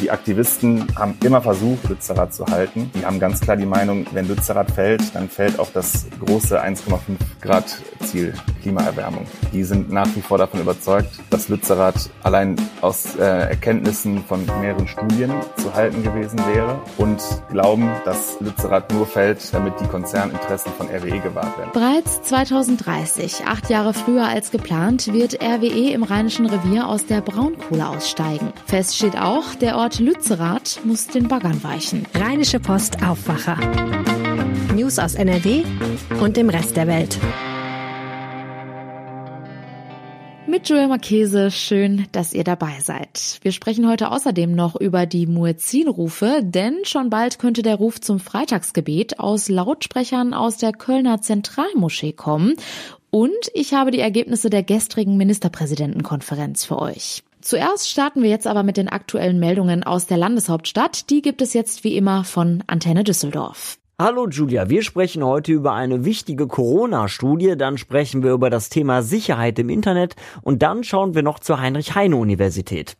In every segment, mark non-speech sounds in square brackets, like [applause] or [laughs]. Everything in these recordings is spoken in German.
Die Aktivisten haben immer versucht, Lützerath zu halten. Die haben ganz klar die Meinung, wenn Lützerath fällt, dann fällt auch das große 1,5 Grad Ziel Klimaerwärmung. Die sind nach wie vor davon überzeugt, dass Lützerath allein aus äh, Erkenntnissen von mehreren Studien zu halten gewesen wäre und glauben, dass Lützerath nur fällt, damit die Konzerninteressen von RWE gewahrt werden. Bereits 2030, acht Jahre früher als geplant, wird RWE im Rheinischen Revier aus der Braunkohle aussteigen. Fest steht auch, der Ort Lützerath muss den Baggern weichen. Rheinische Post Aufwacher. News aus NRW und dem Rest der Welt. Mit Joel Marchese, schön, dass ihr dabei seid. Wir sprechen heute außerdem noch über die Muezzinrufe, denn schon bald könnte der Ruf zum Freitagsgebet aus Lautsprechern aus der Kölner Zentralmoschee kommen. Und ich habe die Ergebnisse der gestrigen Ministerpräsidentenkonferenz für euch. Zuerst starten wir jetzt aber mit den aktuellen Meldungen aus der Landeshauptstadt. Die gibt es jetzt wie immer von Antenne Düsseldorf. Hallo Julia, wir sprechen heute über eine wichtige Corona-Studie, dann sprechen wir über das Thema Sicherheit im Internet und dann schauen wir noch zur Heinrich-Heine-Universität.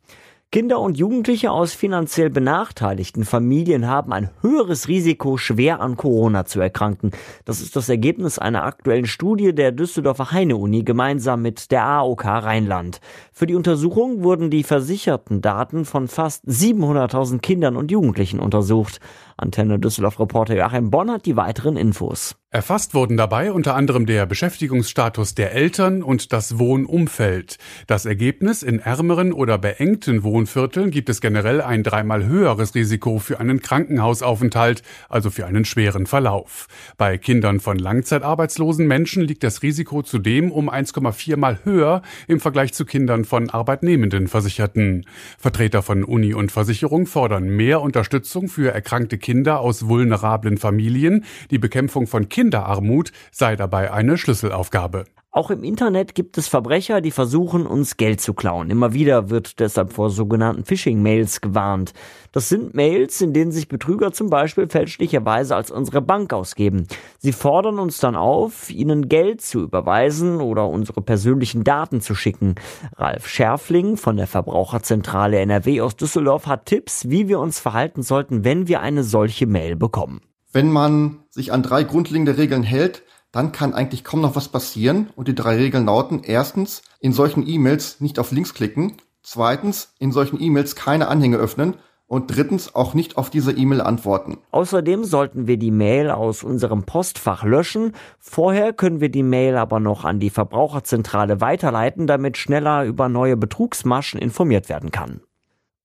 Kinder und Jugendliche aus finanziell benachteiligten Familien haben ein höheres Risiko, schwer an Corona zu erkranken. Das ist das Ergebnis einer aktuellen Studie der Düsseldorfer Heine-Uni gemeinsam mit der AOK Rheinland. Für die Untersuchung wurden die versicherten Daten von fast 700.000 Kindern und Jugendlichen untersucht. Antenne Düsseldorf Reporter Joachim Bonn hat die weiteren Infos. Erfasst wurden dabei unter anderem der Beschäftigungsstatus der Eltern und das Wohnumfeld. Das Ergebnis in ärmeren oder beengten Wohnvierteln gibt es generell ein dreimal höheres Risiko für einen Krankenhausaufenthalt, also für einen schweren Verlauf. Bei Kindern von langzeitarbeitslosen Menschen liegt das Risiko zudem um 1,4 mal höher im Vergleich zu Kindern von arbeitnehmenden Versicherten. Vertreter von Uni und Versicherung fordern mehr Unterstützung für erkrankte Kinder aus vulnerablen Familien, die Bekämpfung von Kinderarmut sei dabei eine Schlüsselaufgabe. Auch im Internet gibt es Verbrecher, die versuchen, uns Geld zu klauen. Immer wieder wird deshalb vor sogenannten Phishing-Mails gewarnt. Das sind Mails, in denen sich Betrüger zum Beispiel fälschlicherweise als unsere Bank ausgeben. Sie fordern uns dann auf, ihnen Geld zu überweisen oder unsere persönlichen Daten zu schicken. Ralf Schärfling von der Verbraucherzentrale NRW aus Düsseldorf hat Tipps, wie wir uns verhalten sollten, wenn wir eine solche Mail bekommen. Wenn man sich an drei grundlegende Regeln hält, dann kann eigentlich kaum noch was passieren. Und die drei Regeln lauten, erstens, in solchen E-Mails nicht auf Links klicken, zweitens, in solchen E-Mails keine Anhänge öffnen und drittens auch nicht auf diese E-Mail antworten. Außerdem sollten wir die Mail aus unserem Postfach löschen. Vorher können wir die Mail aber noch an die Verbraucherzentrale weiterleiten, damit schneller über neue Betrugsmaschen informiert werden kann.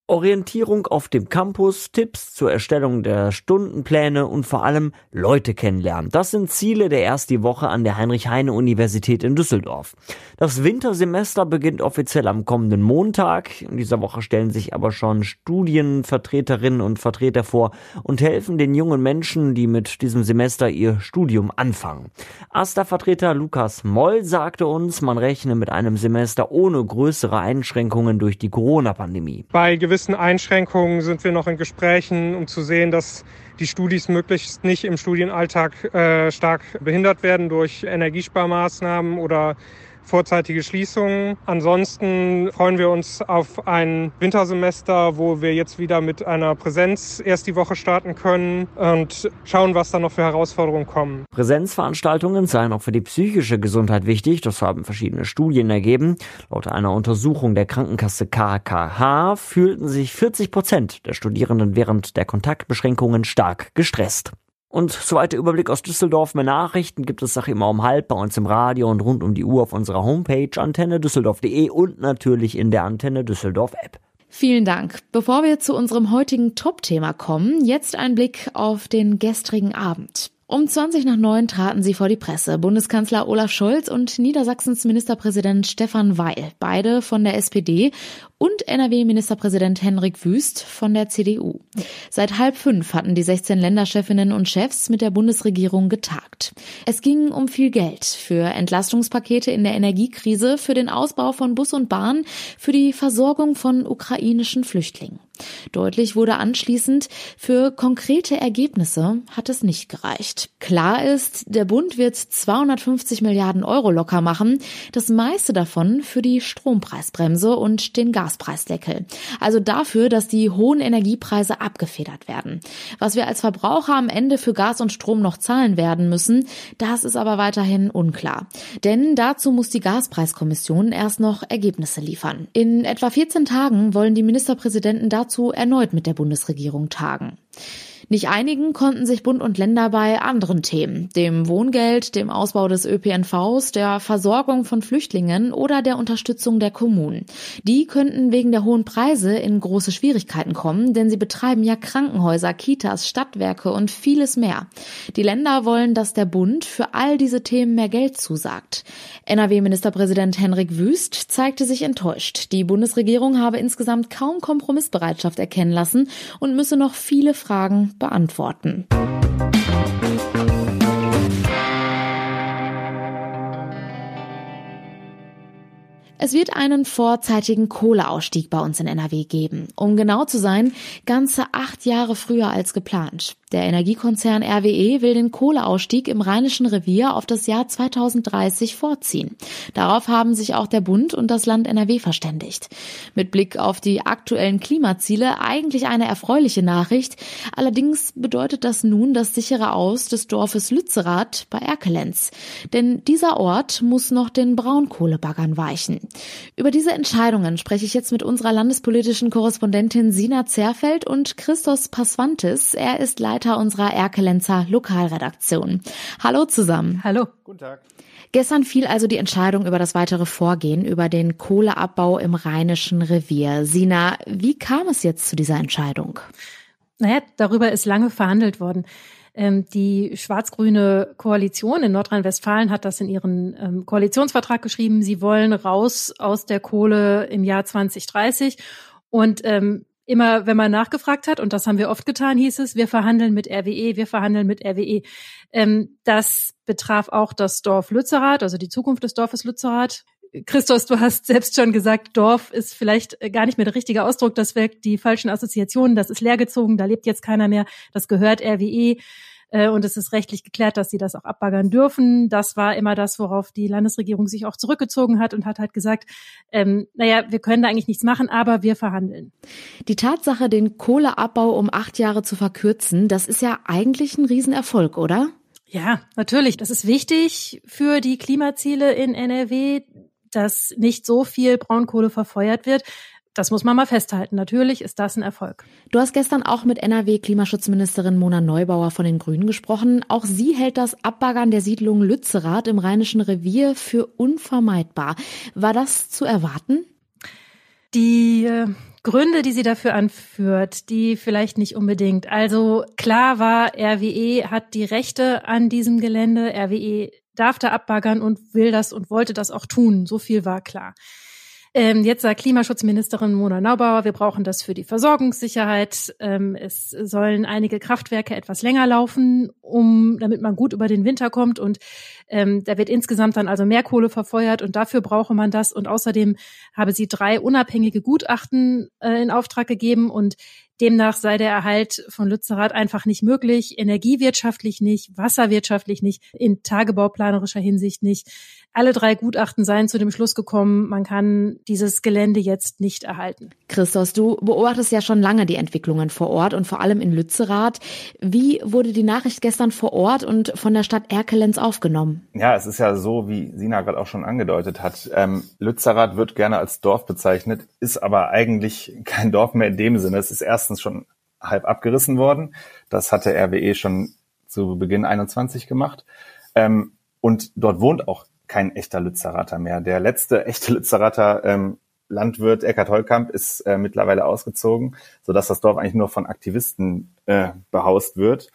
Orientierung auf dem Campus, Tipps zur Erstellung der Stundenpläne und vor allem Leute kennenlernen. Das sind Ziele der ersten Woche an der Heinrich-Heine-Universität in Düsseldorf. Das Wintersemester beginnt offiziell am kommenden Montag. In dieser Woche stellen sich aber schon Studienvertreterinnen und Vertreter vor und helfen den jungen Menschen, die mit diesem Semester ihr Studium anfangen. AStA-Vertreter Lukas Moll sagte uns, man rechne mit einem Semester ohne größere Einschränkungen durch die Corona-Pandemie. Bei Einschränkungen sind wir noch in Gesprächen, um zu sehen, dass die Studis möglichst nicht im Studienalltag äh, stark behindert werden durch Energiesparmaßnahmen oder vorzeitige Schließungen. Ansonsten freuen wir uns auf ein Wintersemester, wo wir jetzt wieder mit einer Präsenz erst die Woche starten können und schauen, was da noch für Herausforderungen kommen. Präsenzveranstaltungen seien auch für die psychische Gesundheit wichtig. Das haben verschiedene Studien ergeben. Laut einer Untersuchung der Krankenkasse KKH fühlten sich 40 Prozent der Studierenden während der Kontaktbeschränkungen stark gestresst. Und soweit der Überblick aus Düsseldorf. Mehr Nachrichten gibt es Sache immer um halb bei uns im Radio und rund um die Uhr auf unserer Homepage antennedüsseldorf.de und natürlich in der Antenne Düsseldorf App. Vielen Dank. Bevor wir zu unserem heutigen Top-Thema kommen, jetzt ein Blick auf den gestrigen Abend. Um 20 nach 9 traten sie vor die Presse. Bundeskanzler Olaf Scholz und Niedersachsens Ministerpräsident Stefan Weil, beide von der SPD und NRW-Ministerpräsident Henrik Wüst von der CDU. Seit halb fünf hatten die 16 Länderchefinnen und Chefs mit der Bundesregierung getagt. Es ging um viel Geld für Entlastungspakete in der Energiekrise, für den Ausbau von Bus und Bahn, für die Versorgung von ukrainischen Flüchtlingen. Deutlich wurde anschließend, für konkrete Ergebnisse hat es nicht gereicht. Klar ist, der Bund wird 250 Milliarden Euro locker machen, das meiste davon für die Strompreisbremse und den Gas Gaspreisdeckel. Also dafür, dass die hohen Energiepreise abgefedert werden. Was wir als Verbraucher am Ende für Gas und Strom noch zahlen werden müssen, das ist aber weiterhin unklar. Denn dazu muss die Gaspreiskommission erst noch Ergebnisse liefern. In etwa 14 Tagen wollen die Ministerpräsidenten dazu erneut mit der Bundesregierung tagen. Nicht einigen konnten sich Bund und Länder bei anderen Themen, dem Wohngeld, dem Ausbau des ÖPNVs, der Versorgung von Flüchtlingen oder der Unterstützung der Kommunen. Die könnten wegen der hohen Preise in große Schwierigkeiten kommen, denn sie betreiben ja Krankenhäuser, Kitas, Stadtwerke und vieles mehr. Die Länder wollen, dass der Bund für all diese Themen mehr Geld zusagt. NRW-Ministerpräsident Henrik Wüst zeigte sich enttäuscht. Die Bundesregierung habe insgesamt kaum Kompromissbereitschaft erkennen lassen und müsse noch viele Fragen beantworten. Es wird einen vorzeitigen Kohleausstieg bei uns in NRW geben. Um genau zu sein, ganze acht Jahre früher als geplant. Der Energiekonzern RWE will den Kohleausstieg im Rheinischen Revier auf das Jahr 2030 vorziehen. Darauf haben sich auch der Bund und das Land NRW verständigt. Mit Blick auf die aktuellen Klimaziele eigentlich eine erfreuliche Nachricht. Allerdings bedeutet das nun das sichere Aus des Dorfes Lützerath bei Erkelenz. Denn dieser Ort muss noch den Braunkohlebaggern weichen. Über diese Entscheidungen spreche ich jetzt mit unserer landespolitischen Korrespondentin Sina Zerfeld und Christos Pasvantis. Er ist Leiter Leiter unserer Erkelenzer Lokalredaktion. Hallo zusammen. Hallo. Guten Tag. Gestern fiel also die Entscheidung über das weitere Vorgehen über den Kohleabbau im Rheinischen Revier. Sina, wie kam es jetzt zu dieser Entscheidung? Naja, darüber ist lange verhandelt worden. Ähm, die schwarz-grüne Koalition in Nordrhein-Westfalen hat das in ihren ähm, Koalitionsvertrag geschrieben. Sie wollen raus aus der Kohle im Jahr 2030. Und ähm, immer, wenn man nachgefragt hat, und das haben wir oft getan, hieß es, wir verhandeln mit RWE, wir verhandeln mit RWE. Ähm, das betraf auch das Dorf Lützerath, also die Zukunft des Dorfes Lützerath. Christos, du hast selbst schon gesagt, Dorf ist vielleicht gar nicht mehr der richtige Ausdruck, das wirkt die falschen Assoziationen, das ist leergezogen, da lebt jetzt keiner mehr, das gehört RWE. Äh, und es ist rechtlich geklärt, dass sie das auch abbaggern dürfen. Das war immer das, worauf die Landesregierung sich auch zurückgezogen hat und hat halt gesagt, ähm, naja, wir können da eigentlich nichts machen, aber wir verhandeln. Die Tatsache, den Kohleabbau um acht Jahre zu verkürzen, das ist ja eigentlich ein Riesenerfolg, oder? Ja, natürlich. Das ist wichtig für die Klimaziele in NRW, dass nicht so viel Braunkohle verfeuert wird. Das muss man mal festhalten. Natürlich ist das ein Erfolg. Du hast gestern auch mit NRW-Klimaschutzministerin Mona Neubauer von den Grünen gesprochen. Auch sie hält das Abbaggern der Siedlung Lützerath im Rheinischen Revier für unvermeidbar. War das zu erwarten? Die äh, Gründe, die sie dafür anführt, die vielleicht nicht unbedingt. Also klar war, RWE hat die Rechte an diesem Gelände. RWE darf da abbaggern und will das und wollte das auch tun. So viel war klar. Ähm, jetzt sagt Klimaschutzministerin Mona Naubauer, wir brauchen das für die Versorgungssicherheit. Ähm, es sollen einige Kraftwerke etwas länger laufen, um, damit man gut über den Winter kommt. Und ähm, da wird insgesamt dann also mehr Kohle verfeuert und dafür brauche man das. Und außerdem habe sie drei unabhängige Gutachten äh, in Auftrag gegeben und Demnach sei der Erhalt von Lützerath einfach nicht möglich, energiewirtschaftlich nicht, wasserwirtschaftlich nicht, in tagebauplanerischer Hinsicht nicht. Alle drei Gutachten seien zu dem Schluss gekommen, man kann dieses Gelände jetzt nicht erhalten. Christos, du beobachtest ja schon lange die Entwicklungen vor Ort und vor allem in Lützerath. Wie wurde die Nachricht gestern vor Ort und von der Stadt Erkelenz aufgenommen? Ja, es ist ja so, wie Sina gerade auch schon angedeutet hat. Ähm, Lützerath wird gerne als Dorf bezeichnet, ist aber eigentlich kein Dorf mehr in dem Sinne. Es ist erstens schon halb abgerissen worden. Das hatte RWE schon zu Beginn 21 gemacht. Ähm, und dort wohnt auch kein echter Lützerater mehr. Der letzte echte [laughs] Lützerater ähm, Landwirt Eckhard Holkamp ist äh, mittlerweile ausgezogen, sodass das Dorf eigentlich nur von Aktivisten äh, behaust wird.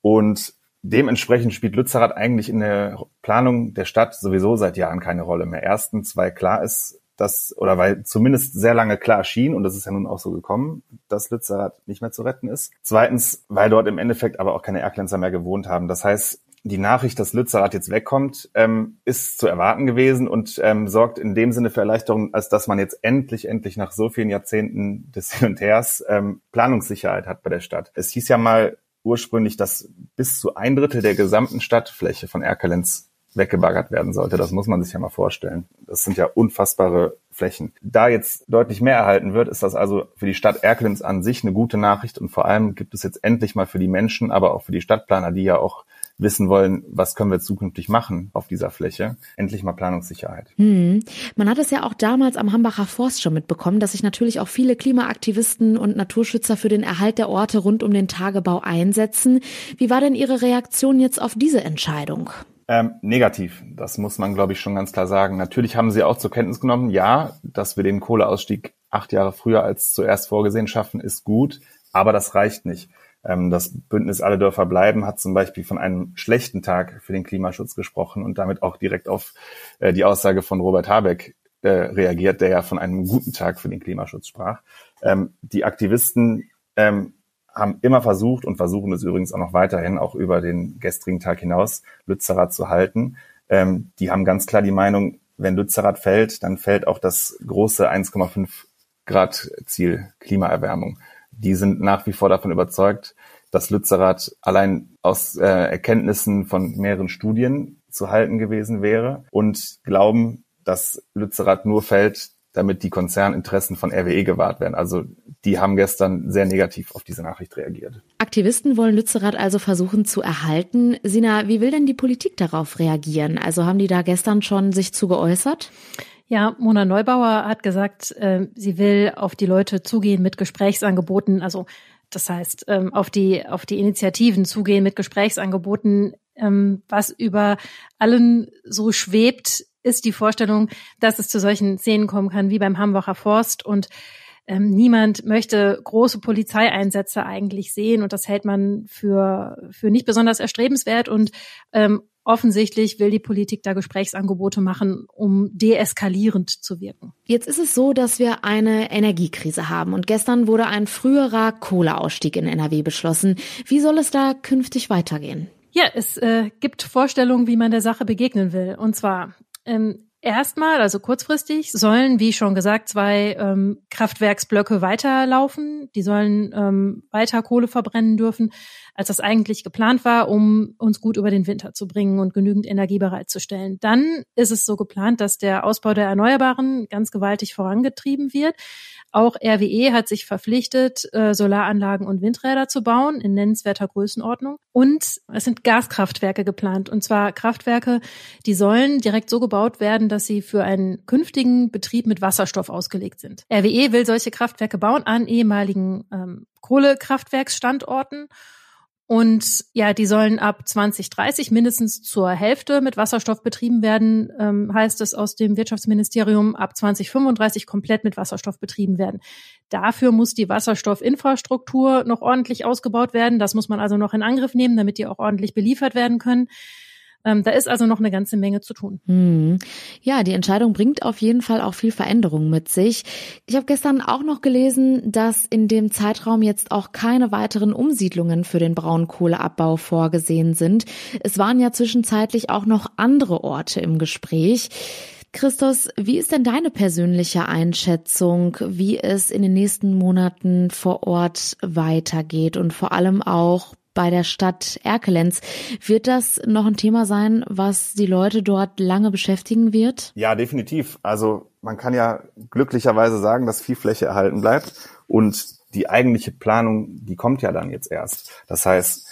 Und dementsprechend spielt Lützerath eigentlich in der Planung der Stadt sowieso seit Jahren keine Rolle mehr. Erstens, weil klar ist, dass, oder weil zumindest sehr lange klar schien, und das ist ja nun auch so gekommen, dass Lützerath nicht mehr zu retten ist. Zweitens, weil dort im Endeffekt aber auch keine Erklenzer mehr gewohnt haben. Das heißt, die Nachricht, dass Lützerath jetzt wegkommt, ähm, ist zu erwarten gewesen und ähm, sorgt in dem Sinne für Erleichterung, als dass man jetzt endlich, endlich nach so vielen Jahrzehnten des Hin und Hers ähm, Planungssicherheit hat bei der Stadt. Es hieß ja mal ursprünglich, dass bis zu ein Drittel der gesamten Stadtfläche von Erkelenz weggebaggert werden sollte. Das muss man sich ja mal vorstellen. Das sind ja unfassbare Flächen. Da jetzt deutlich mehr erhalten wird, ist das also für die Stadt Erkelenz an sich eine gute Nachricht und vor allem gibt es jetzt endlich mal für die Menschen, aber auch für die Stadtplaner, die ja auch wissen wollen, was können wir zukünftig machen auf dieser Fläche. Endlich mal Planungssicherheit. Hm. Man hat es ja auch damals am Hambacher Forst schon mitbekommen, dass sich natürlich auch viele Klimaaktivisten und Naturschützer für den Erhalt der Orte rund um den Tagebau einsetzen. Wie war denn Ihre Reaktion jetzt auf diese Entscheidung? Ähm, negativ, das muss man, glaube ich, schon ganz klar sagen. Natürlich haben sie auch zur Kenntnis genommen, ja, dass wir den Kohleausstieg acht Jahre früher als zuerst vorgesehen schaffen, ist gut, aber das reicht nicht. Ähm, das Bündnis Alle Dörfer bleiben hat zum Beispiel von einem schlechten Tag für den Klimaschutz gesprochen und damit auch direkt auf äh, die Aussage von Robert Habeck äh, reagiert, der ja von einem guten Tag für den Klimaschutz sprach. Ähm, die Aktivisten ähm, haben immer versucht und versuchen es übrigens auch noch weiterhin, auch über den gestrigen Tag hinaus, Lützerath zu halten. die haben ganz klar die Meinung, wenn Lützerath fällt, dann fällt auch das große 1,5 Grad Ziel Klimaerwärmung die sind nach wie vor davon überzeugt, dass Lützerath allein aus äh, Erkenntnissen von mehreren Studien zu halten gewesen wäre und glauben, dass Lützerath nur fällt, damit die Konzerninteressen von RWE gewahrt werden. Also die haben gestern sehr negativ auf diese Nachricht reagiert. Aktivisten wollen Lützerath also versuchen zu erhalten. Sina, wie will denn die Politik darauf reagieren? Also haben die da gestern schon sich zu geäußert? Ja, Mona Neubauer hat gesagt, äh, sie will auf die Leute zugehen mit Gesprächsangeboten. Also das heißt, ähm, auf die auf die Initiativen zugehen mit Gesprächsangeboten. Ähm, was über allen so schwebt, ist die Vorstellung, dass es zu solchen Szenen kommen kann wie beim Hambacher Forst und ähm, niemand möchte große Polizeieinsätze eigentlich sehen und das hält man für, für nicht besonders erstrebenswert und ähm, Offensichtlich will die Politik da Gesprächsangebote machen, um deeskalierend zu wirken. Jetzt ist es so, dass wir eine Energiekrise haben und gestern wurde ein früherer Kohleausstieg in NRW beschlossen. Wie soll es da künftig weitergehen? Ja, es äh, gibt Vorstellungen, wie man der Sache begegnen will. Und zwar ähm, Erstmal, also kurzfristig, sollen, wie schon gesagt, zwei ähm, Kraftwerksblöcke weiterlaufen. Die sollen ähm, weiter Kohle verbrennen dürfen als das eigentlich geplant war, um uns gut über den Winter zu bringen und genügend Energie bereitzustellen. Dann ist es so geplant, dass der Ausbau der Erneuerbaren ganz gewaltig vorangetrieben wird. Auch RWE hat sich verpflichtet, äh, Solaranlagen und Windräder zu bauen in nennenswerter Größenordnung. Und es sind Gaskraftwerke geplant. Und zwar Kraftwerke, die sollen direkt so gebaut werden, dass sie für einen künftigen Betrieb mit Wasserstoff ausgelegt sind. RWE will solche Kraftwerke bauen an ehemaligen ähm, Kohlekraftwerksstandorten. Und ja, die sollen ab 2030 mindestens zur Hälfte mit Wasserstoff betrieben werden, ähm, heißt es aus dem Wirtschaftsministerium, ab 2035 komplett mit Wasserstoff betrieben werden. Dafür muss die Wasserstoffinfrastruktur noch ordentlich ausgebaut werden. Das muss man also noch in Angriff nehmen, damit die auch ordentlich beliefert werden können. Ähm, da ist also noch eine ganze Menge zu tun. Hm. Ja, die Entscheidung bringt auf jeden Fall auch viel Veränderung mit sich. Ich habe gestern auch noch gelesen, dass in dem Zeitraum jetzt auch keine weiteren Umsiedlungen für den Braunkohleabbau vorgesehen sind. Es waren ja zwischenzeitlich auch noch andere Orte im Gespräch. Christos, wie ist denn deine persönliche Einschätzung, wie es in den nächsten Monaten vor Ort weitergeht und vor allem auch bei der Stadt Erkelenz. Wird das noch ein Thema sein, was die Leute dort lange beschäftigen wird? Ja, definitiv. Also man kann ja glücklicherweise sagen, dass viel Fläche erhalten bleibt und die eigentliche Planung, die kommt ja dann jetzt erst. Das heißt,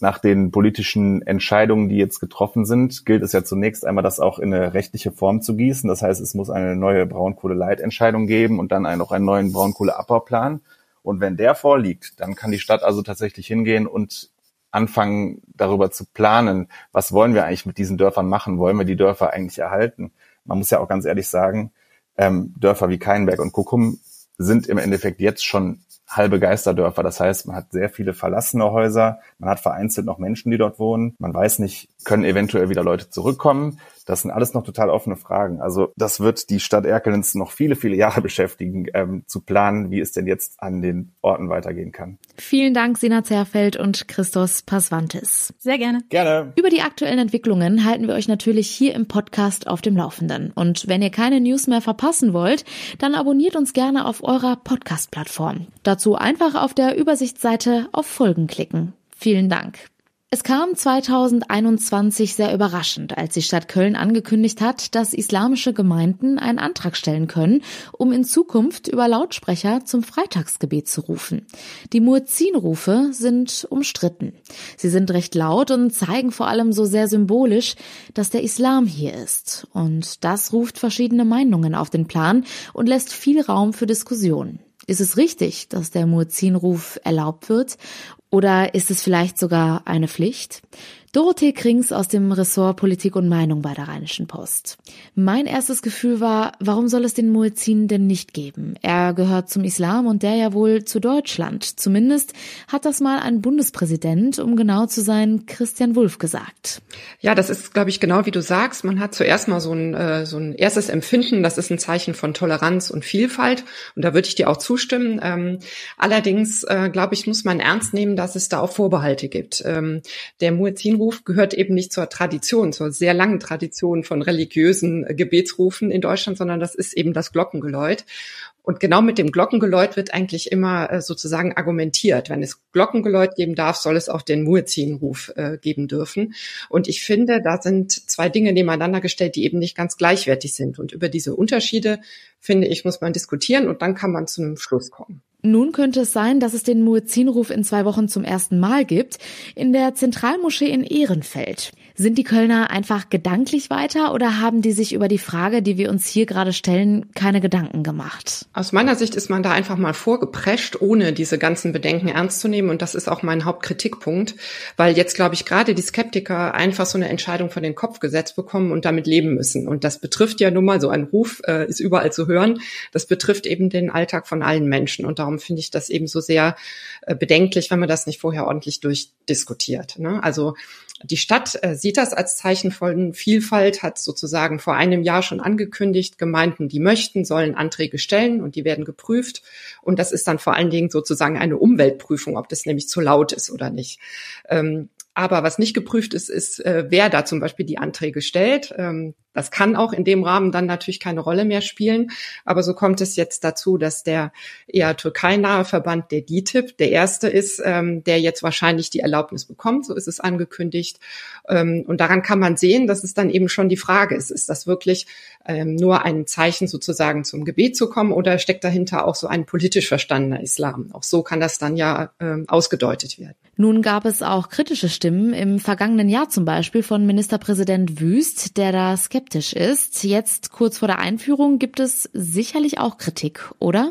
nach den politischen Entscheidungen, die jetzt getroffen sind, gilt es ja zunächst einmal, das auch in eine rechtliche Form zu gießen. Das heißt, es muss eine neue Braunkohle-Leitentscheidung geben und dann auch einen neuen Braunkohleabbauplan. Und wenn der vorliegt, dann kann die Stadt also tatsächlich hingehen und anfangen, darüber zu planen, was wollen wir eigentlich mit diesen Dörfern machen? Wollen wir die Dörfer eigentlich erhalten? Man muss ja auch ganz ehrlich sagen, ähm, Dörfer wie Keinberg und Kuckum sind im Endeffekt jetzt schon halbe Geisterdörfer. Das heißt, man hat sehr viele verlassene Häuser, man hat vereinzelt noch Menschen, die dort wohnen. Man weiß nicht, können eventuell wieder Leute zurückkommen. Das sind alles noch total offene Fragen. Also das wird die Stadt Erkelenz noch viele, viele Jahre [laughs] beschäftigen, ähm, zu planen, wie es denn jetzt an den Orten weitergehen kann. Vielen Dank, Sina Zerfeld und Christos Pasvantis. Sehr gerne. Gerne. Über die aktuellen Entwicklungen halten wir euch natürlich hier im Podcast auf dem Laufenden. Und wenn ihr keine News mehr verpassen wollt, dann abonniert uns gerne auf eurer Podcast-Plattform. Dazu einfach auf der Übersichtsseite auf Folgen klicken. Vielen Dank. Es kam 2021 sehr überraschend, als die Stadt Köln angekündigt hat, dass islamische Gemeinden einen Antrag stellen können, um in Zukunft über Lautsprecher zum Freitagsgebet zu rufen. Die Muezzinrufe sind umstritten. Sie sind recht laut und zeigen vor allem so sehr symbolisch, dass der Islam hier ist. Und das ruft verschiedene Meinungen auf den Plan und lässt viel Raum für Diskussionen. Ist es richtig, dass der Muezzinruf erlaubt wird? Oder ist es vielleicht sogar eine Pflicht? Dorothee Krings aus dem Ressort Politik und Meinung bei der Rheinischen Post. Mein erstes Gefühl war, warum soll es den Muezzin denn nicht geben? Er gehört zum Islam und der ja wohl zu Deutschland. Zumindest hat das mal ein Bundespräsident, um genau zu sein, Christian Wulff gesagt. Ja, das ist, glaube ich, genau wie du sagst. Man hat zuerst mal so ein, äh, so ein erstes Empfinden, das ist ein Zeichen von Toleranz und Vielfalt. Und da würde ich dir auch zustimmen. Ähm, allerdings, äh, glaube ich, muss man ernst nehmen, dass es da auch Vorbehalte gibt. Ähm, der Muezzin Gebetsruf gehört eben nicht zur Tradition, zur sehr langen Tradition von religiösen äh, Gebetsrufen in Deutschland, sondern das ist eben das Glockengeläut. Und genau mit dem Glockengeläut wird eigentlich immer äh, sozusagen argumentiert. Wenn es Glockengeläut geben darf, soll es auch den Muezzinruf äh, geben dürfen. Und ich finde, da sind zwei Dinge nebeneinander gestellt, die eben nicht ganz gleichwertig sind. Und über diese Unterschiede, finde ich, muss man diskutieren und dann kann man zu einem Schluss kommen. Nun könnte es sein, dass es den Muezzinruf in zwei Wochen zum ersten Mal gibt, in der Zentralmoschee in Ehrenfeld. Sind die Kölner einfach gedanklich weiter oder haben die sich über die Frage, die wir uns hier gerade stellen, keine Gedanken gemacht? Aus meiner Sicht ist man da einfach mal vorgeprescht, ohne diese ganzen Bedenken ernst zu nehmen. Und das ist auch mein Hauptkritikpunkt, weil jetzt, glaube ich, gerade die Skeptiker einfach so eine Entscheidung vor den Kopf gesetzt bekommen und damit leben müssen. Und das betrifft ja nun mal so ein Ruf, äh, ist überall zu hören. Das betrifft eben den Alltag von allen Menschen. Und darum finde ich das eben so sehr äh, bedenklich, wenn man das nicht vorher ordentlich durchdiskutiert. Ne? Also die Stadt äh, sieht das als Zeichen von Vielfalt, hat sozusagen vor einem Jahr schon angekündigt, Gemeinden, die möchten, sollen Anträge stellen und die werden geprüft. Und das ist dann vor allen Dingen sozusagen eine Umweltprüfung, ob das nämlich zu laut ist oder nicht. Aber was nicht geprüft ist, ist, äh, wer da zum Beispiel die Anträge stellt. Ähm, das kann auch in dem Rahmen dann natürlich keine Rolle mehr spielen. Aber so kommt es jetzt dazu, dass der eher türkeinahe Verband, der DITIB, der erste ist, ähm, der jetzt wahrscheinlich die Erlaubnis bekommt. So ist es angekündigt. Ähm, und daran kann man sehen, dass es dann eben schon die Frage ist, ist das wirklich ähm, nur ein Zeichen sozusagen zum Gebet zu kommen oder steckt dahinter auch so ein politisch verstandener Islam? Auch so kann das dann ja ähm, ausgedeutet werden. Nun gab es auch kritische Stimmen im vergangenen Jahr zum Beispiel von Ministerpräsident Wüst, der da skeptisch ist. Jetzt kurz vor der Einführung gibt es sicherlich auch Kritik, oder?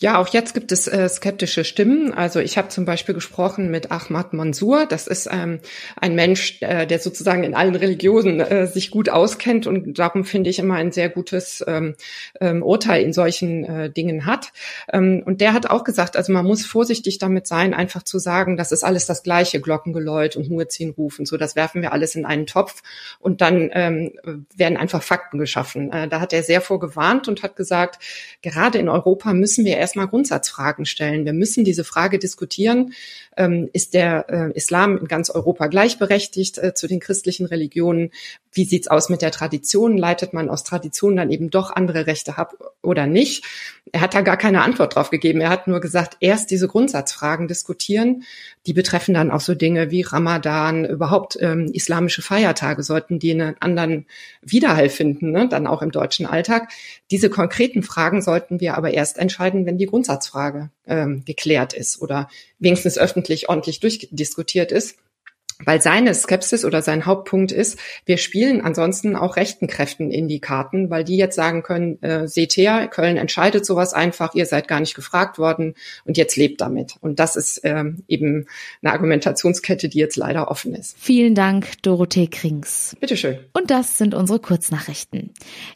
Ja, auch jetzt gibt es äh, skeptische Stimmen. Also ich habe zum Beispiel gesprochen mit Ahmad Mansour. Das ist ähm, ein Mensch, äh, der sozusagen in allen Religionen äh, sich gut auskennt und darum finde ich immer ein sehr gutes ähm, ähm, Urteil in solchen äh, Dingen hat. Ähm, und der hat auch gesagt, also man muss vorsichtig damit sein, einfach zu sagen, das ist alles das gleiche, Glockengeläut und Muezzinrufen. So, das werfen wir alles in einen Topf und dann ähm, werden einfach Fakten geschaffen. Äh, da hat er sehr vorgewarnt und hat gesagt, gerade in Europa müssen wir erstmal Grundsatzfragen stellen. Wir müssen diese Frage diskutieren. Ähm, ist der äh, Islam in ganz Europa gleichberechtigt äh, zu den christlichen Religionen? Wie sieht's aus mit der Tradition? Leitet man aus Tradition dann eben doch andere Rechte ab oder nicht? Er hat da gar keine Antwort drauf gegeben. Er hat nur gesagt, erst diese Grundsatzfragen diskutieren. Die betreffen dann auch so Dinge wie Ramadan, überhaupt ähm, islamische Feiertage sollten die einen anderen Widerhall finden, ne? dann auch im deutschen Alltag. Diese konkreten Fragen sollten wir aber erst entscheiden, wenn die Grundsatzfrage ähm, geklärt ist oder wenigstens öffentlich ordentlich durchdiskutiert ist weil seine Skepsis oder sein Hauptpunkt ist, wir spielen ansonsten auch rechten Kräften in die Karten, weil die jetzt sagen können, äh, seht her, Köln entscheidet sowas einfach, ihr seid gar nicht gefragt worden und jetzt lebt damit. Und das ist ähm, eben eine Argumentationskette, die jetzt leider offen ist. Vielen Dank, Dorothee Krings. Bitteschön. Und das sind unsere Kurznachrichten.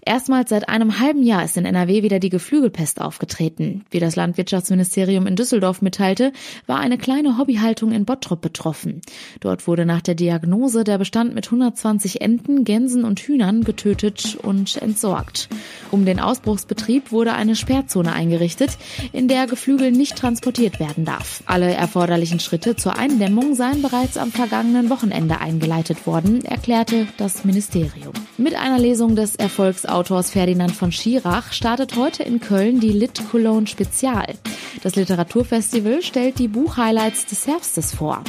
Erstmals seit einem halben Jahr ist in NRW wieder die Geflügelpest aufgetreten. Wie das Landwirtschaftsministerium in Düsseldorf mitteilte, war eine kleine Hobbyhaltung in Bottrop betroffen. Dort wurde wurde nach der Diagnose der Bestand mit 120 Enten, Gänsen und Hühnern getötet und entsorgt. Um den Ausbruchsbetrieb wurde eine Sperrzone eingerichtet, in der Geflügel nicht transportiert werden darf. Alle erforderlichen Schritte zur Eindämmung seien bereits am vergangenen Wochenende eingeleitet worden, erklärte das Ministerium. Mit einer Lesung des Erfolgsautors Ferdinand von Schirach startet heute in Köln die Lit Cologne Spezial. Das Literaturfestival stellt die Buchhighlights des Herbstes vor.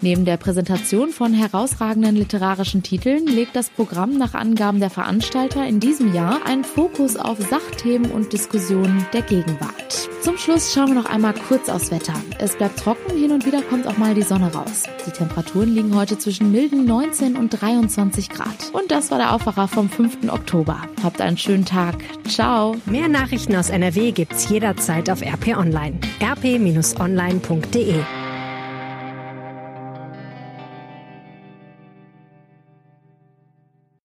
Neben der Präsentation Präsentation von herausragenden literarischen Titeln legt das Programm nach Angaben der Veranstalter in diesem Jahr einen Fokus auf Sachthemen und Diskussionen der Gegenwart. Zum Schluss schauen wir noch einmal kurz aufs Wetter. Es bleibt trocken, hin und wieder kommt auch mal die Sonne raus. Die Temperaturen liegen heute zwischen milden 19 und 23 Grad. Und das war der Aufwacher vom 5. Oktober. Habt einen schönen Tag. Ciao. Mehr Nachrichten aus NRW gibt's jederzeit auf RP Online. rp-online.de